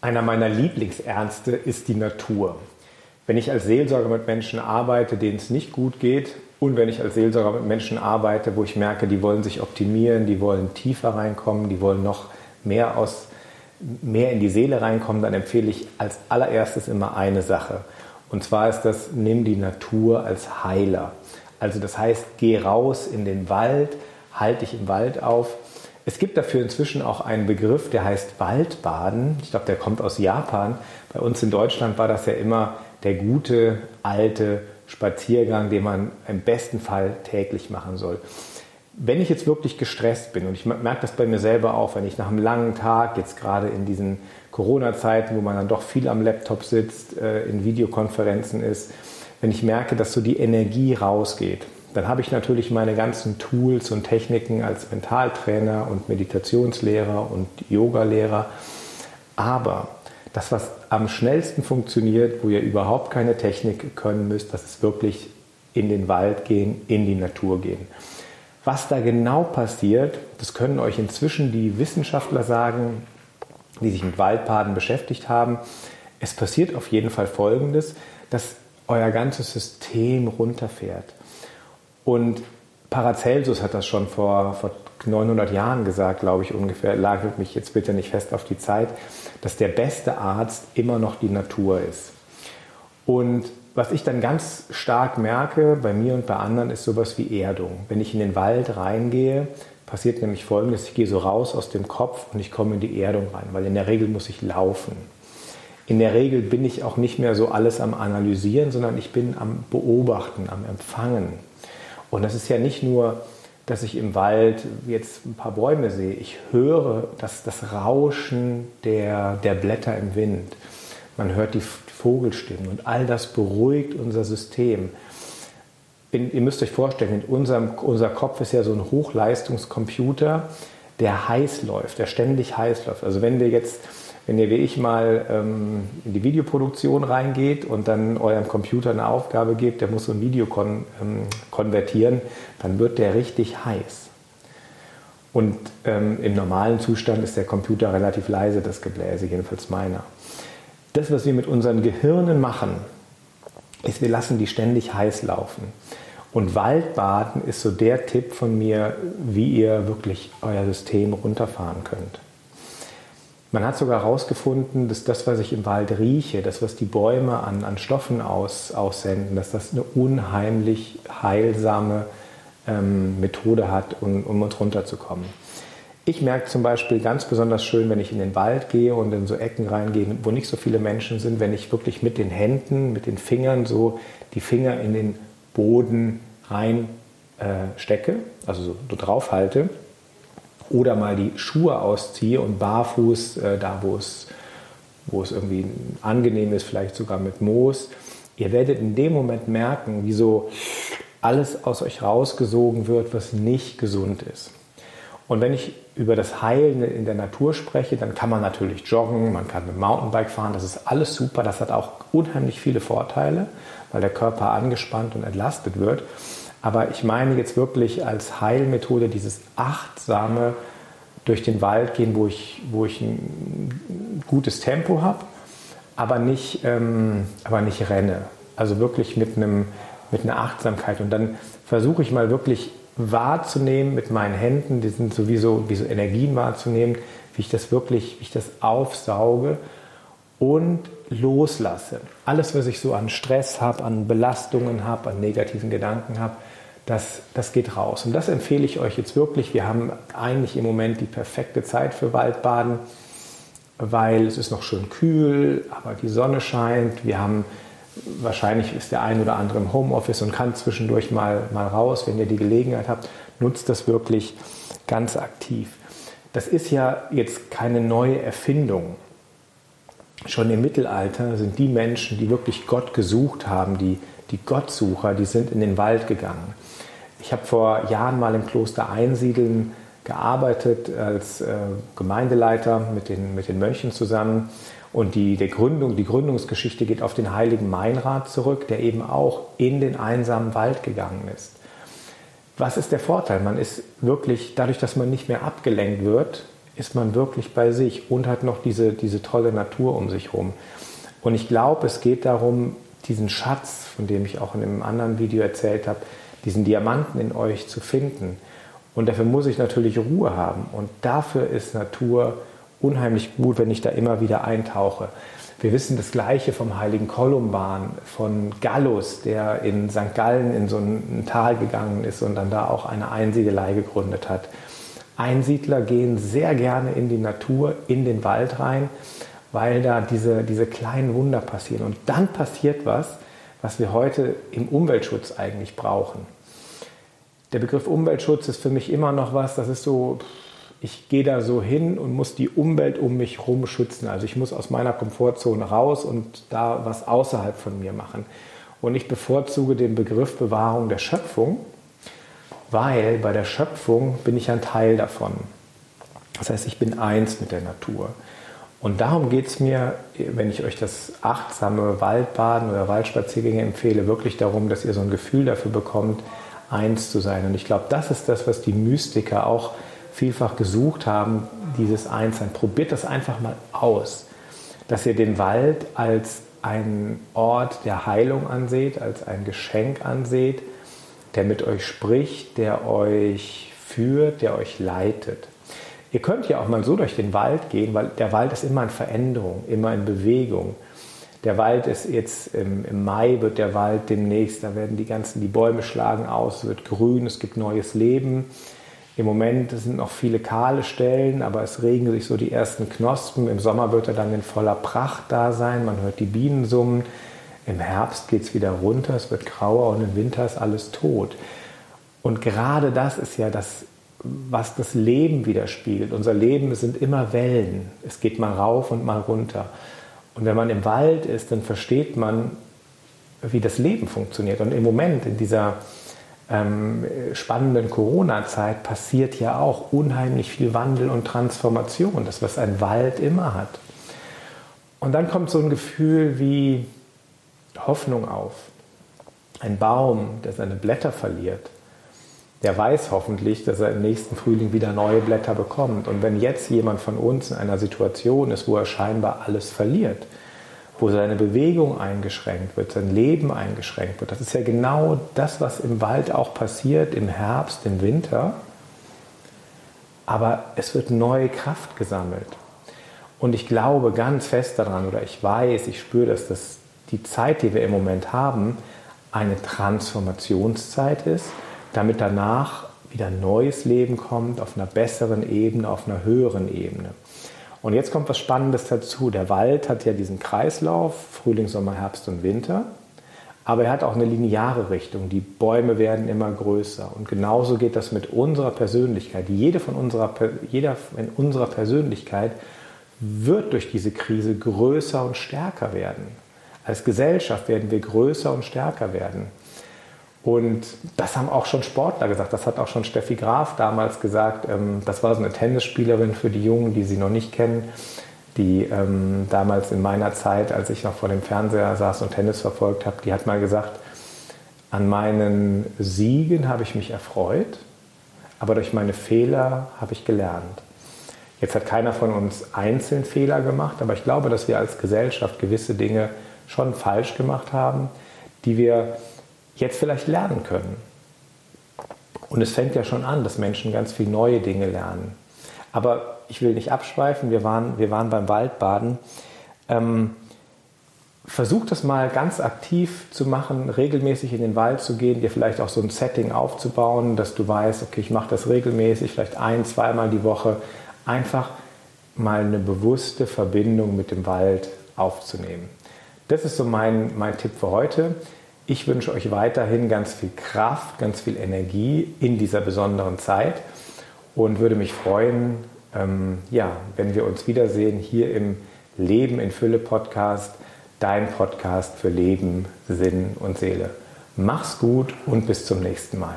Einer meiner Lieblingsärzte ist die Natur. Wenn ich als Seelsorger mit Menschen arbeite, denen es nicht gut geht, und wenn ich als Seelsorger mit Menschen arbeite, wo ich merke, die wollen sich optimieren, die wollen tiefer reinkommen, die wollen noch mehr aus mehr in die Seele reinkommen, dann empfehle ich als allererstes immer eine Sache. Und zwar ist das, nimm die Natur als Heiler. Also das heißt, geh raus in den Wald, halt dich im Wald auf. Es gibt dafür inzwischen auch einen Begriff, der heißt Waldbaden. Ich glaube, der kommt aus Japan. Bei uns in Deutschland war das ja immer der gute alte Spaziergang, den man im besten Fall täglich machen soll. Wenn ich jetzt wirklich gestresst bin, und ich merke das bei mir selber auch, wenn ich nach einem langen Tag, jetzt gerade in diesen Corona-Zeiten, wo man dann doch viel am Laptop sitzt, äh, in Videokonferenzen ist, wenn ich merke, dass so die Energie rausgeht, dann habe ich natürlich meine ganzen Tools und Techniken als Mentaltrainer und Meditationslehrer und Yogalehrer. Aber das, was am schnellsten funktioniert, wo ihr überhaupt keine Technik können müsst, das ist wirklich in den Wald gehen, in die Natur gehen. Was da genau passiert, das können euch inzwischen die Wissenschaftler sagen, die sich mit Waldbaden beschäftigt haben. Es passiert auf jeden Fall Folgendes, dass euer ganzes System runterfährt. Und Paracelsus hat das schon vor, vor 900 Jahren gesagt, glaube ich ungefähr, lagert mich jetzt bitte nicht fest auf die Zeit, dass der beste Arzt immer noch die Natur ist. Und was ich dann ganz stark merke bei mir und bei anderen ist sowas wie Erdung. Wenn ich in den Wald reingehe, passiert nämlich Folgendes, ich gehe so raus aus dem Kopf und ich komme in die Erdung rein, weil in der Regel muss ich laufen. In der Regel bin ich auch nicht mehr so alles am Analysieren, sondern ich bin am Beobachten, am Empfangen. Und das ist ja nicht nur dass ich im Wald jetzt ein paar Bäume sehe. Ich höre das, das Rauschen der, der Blätter im Wind. Man hört die Vogelstimmen und all das beruhigt unser System. In, ihr müsst euch vorstellen, unserem, unser Kopf ist ja so ein Hochleistungskomputer, der heiß läuft, der ständig heiß läuft. Also wenn wir jetzt wenn ihr wie ich mal ähm, in die Videoproduktion reingeht und dann eurem Computer eine Aufgabe gebt, der muss so ein Video kon ähm, konvertieren, dann wird der richtig heiß. Und ähm, im normalen Zustand ist der Computer relativ leise, das Gebläse, jedenfalls meiner. Das, was wir mit unseren Gehirnen machen, ist, wir lassen die ständig heiß laufen. Und Waldbaden ist so der Tipp von mir, wie ihr wirklich euer System runterfahren könnt. Man hat sogar herausgefunden, dass das, was ich im Wald rieche, das, was die Bäume an, an Stoffen aus, aussenden, dass das eine unheimlich heilsame ähm, Methode hat, um, um uns runterzukommen. Ich merke zum Beispiel ganz besonders schön, wenn ich in den Wald gehe und in so Ecken reingehe, wo nicht so viele Menschen sind, wenn ich wirklich mit den Händen, mit den Fingern so die Finger in den Boden rein äh, also so, so drauf halte oder mal die Schuhe ausziehe und barfuß, äh, da wo es, wo es irgendwie angenehm ist, vielleicht sogar mit Moos, ihr werdet in dem Moment merken, wie so alles aus euch rausgesogen wird, was nicht gesund ist. Und wenn ich über das Heilen in der Natur spreche, dann kann man natürlich joggen, man kann mit Mountainbike fahren, das ist alles super, das hat auch unheimlich viele Vorteile, weil der Körper angespannt und entlastet wird. Aber ich meine jetzt wirklich als Heilmethode dieses achtsame durch den Wald gehen, wo ich, wo ich ein gutes Tempo habe, aber nicht, ähm, aber nicht renne. Also wirklich mit, einem, mit einer Achtsamkeit. Und dann versuche ich mal wirklich wahrzunehmen mit meinen Händen, die sind sowieso wie so Energien wahrzunehmen, wie ich das wirklich, wie ich das aufsauge und loslasse. Alles, was ich so an Stress habe, an Belastungen habe, an negativen Gedanken habe, das, das geht raus. Und das empfehle ich euch jetzt wirklich. Wir haben eigentlich im Moment die perfekte Zeit für Waldbaden, weil es ist noch schön kühl, aber die Sonne scheint. Wir haben wahrscheinlich ist der ein oder andere im Homeoffice und kann zwischendurch mal, mal raus, wenn ihr die Gelegenheit habt. Nutzt das wirklich ganz aktiv. Das ist ja jetzt keine neue Erfindung. Schon im Mittelalter sind die Menschen, die wirklich Gott gesucht haben, die, die Gottsucher, die sind in den Wald gegangen. Ich habe vor Jahren mal im Kloster Einsiedeln gearbeitet als äh, Gemeindeleiter mit den, mit den Mönchen zusammen. Und die, der Gründung, die Gründungsgeschichte geht auf den heiligen Meinrad zurück, der eben auch in den einsamen Wald gegangen ist. Was ist der Vorteil? Man ist wirklich, dadurch, dass man nicht mehr abgelenkt wird ist man wirklich bei sich und hat noch diese, diese tolle Natur um sich herum. Und ich glaube, es geht darum, diesen Schatz, von dem ich auch in einem anderen Video erzählt habe, diesen Diamanten in euch zu finden. Und dafür muss ich natürlich Ruhe haben. Und dafür ist Natur unheimlich gut, wenn ich da immer wieder eintauche. Wir wissen das Gleiche vom heiligen Kolumban, von Gallus, der in St. Gallen in so ein Tal gegangen ist und dann da auch eine Einsiedelei gegründet hat. Einsiedler gehen sehr gerne in die Natur, in den Wald rein, weil da diese, diese kleinen Wunder passieren. Und dann passiert was, was wir heute im Umweltschutz eigentlich brauchen. Der Begriff Umweltschutz ist für mich immer noch was, das ist so, ich gehe da so hin und muss die Umwelt um mich herum schützen. Also ich muss aus meiner Komfortzone raus und da was außerhalb von mir machen. Und ich bevorzuge den Begriff Bewahrung der Schöpfung, weil bei der Schöpfung bin ich ein Teil davon. Das heißt, ich bin eins mit der Natur. Und darum geht es mir, wenn ich euch das achtsame Waldbaden oder Waldspaziergänge empfehle, wirklich darum, dass ihr so ein Gefühl dafür bekommt, eins zu sein. Und ich glaube, das ist das, was die Mystiker auch vielfach gesucht haben, dieses Einssein. Probiert das einfach mal aus, dass ihr den Wald als einen Ort der Heilung anseht, als ein Geschenk anseht, der mit euch spricht, der euch führt, der euch leitet. Ihr könnt ja auch mal so durch den Wald gehen, weil der Wald ist immer in Veränderung, immer in Bewegung. Der Wald ist jetzt im, im, Mai, wird der Wald demnächst, da werden die ganzen, die Bäume schlagen aus, wird grün, es gibt neues Leben. Im Moment sind noch viele kahle Stellen, aber es regen sich so die ersten Knospen. Im Sommer wird er dann in voller Pracht da sein, man hört die Bienen summen. Im Herbst geht es wieder runter, es wird grauer und im Winter ist alles tot. Und gerade das ist ja das, was das Leben widerspiegelt. Unser Leben sind immer Wellen. Es geht mal rauf und mal runter. Und wenn man im Wald ist, dann versteht man, wie das Leben funktioniert. Und im Moment, in dieser ähm, spannenden Corona-Zeit, passiert ja auch unheimlich viel Wandel und Transformation. Das, was ein Wald immer hat. Und dann kommt so ein Gefühl wie Hoffnung auf. Ein Baum, der seine Blätter verliert, der weiß hoffentlich, dass er im nächsten Frühling wieder neue Blätter bekommt. Und wenn jetzt jemand von uns in einer Situation ist, wo er scheinbar alles verliert, wo seine Bewegung eingeschränkt wird, sein Leben eingeschränkt wird, das ist ja genau das, was im Wald auch passiert, im Herbst, im Winter. Aber es wird neue Kraft gesammelt. Und ich glaube ganz fest daran, oder ich weiß, ich spüre, dass das die Zeit, die wir im Moment haben, eine Transformationszeit ist damit danach wieder neues Leben kommt auf einer besseren Ebene, auf einer höheren Ebene. Und jetzt kommt was Spannendes dazu. Der Wald hat ja diesen Kreislauf, Frühling, Sommer, Herbst und Winter. Aber er hat auch eine lineare Richtung. Die Bäume werden immer größer. Und genauso geht das mit unserer Persönlichkeit. Jede von unserer, jeder in unserer Persönlichkeit wird durch diese Krise größer und stärker werden. Als Gesellschaft werden wir größer und stärker werden. Und das haben auch schon Sportler gesagt. Das hat auch schon Steffi Graf damals gesagt. Ähm, das war so eine Tennisspielerin für die Jungen, die sie noch nicht kennen, die ähm, damals in meiner Zeit, als ich noch vor dem Fernseher saß und Tennis verfolgt habe, die hat mal gesagt, an meinen Siegen habe ich mich erfreut, aber durch meine Fehler habe ich gelernt. Jetzt hat keiner von uns einzeln Fehler gemacht, aber ich glaube, dass wir als Gesellschaft gewisse Dinge schon falsch gemacht haben, die wir jetzt vielleicht lernen können. Und es fängt ja schon an, dass Menschen ganz viele neue Dinge lernen. Aber ich will nicht abschweifen, wir waren, wir waren beim Waldbaden. Ähm, versuch das mal ganz aktiv zu machen, regelmäßig in den Wald zu gehen, dir vielleicht auch so ein Setting aufzubauen, dass du weißt, okay, ich mache das regelmäßig, vielleicht ein, zweimal die Woche. Einfach mal eine bewusste Verbindung mit dem Wald aufzunehmen. Das ist so mein, mein Tipp für heute. Ich wünsche euch weiterhin ganz viel Kraft, ganz viel Energie in dieser besonderen Zeit und würde mich freuen, ähm, ja, wenn wir uns wiedersehen hier im Leben in Fülle Podcast, dein Podcast für Leben, Sinn und Seele. Mach's gut und bis zum nächsten Mal.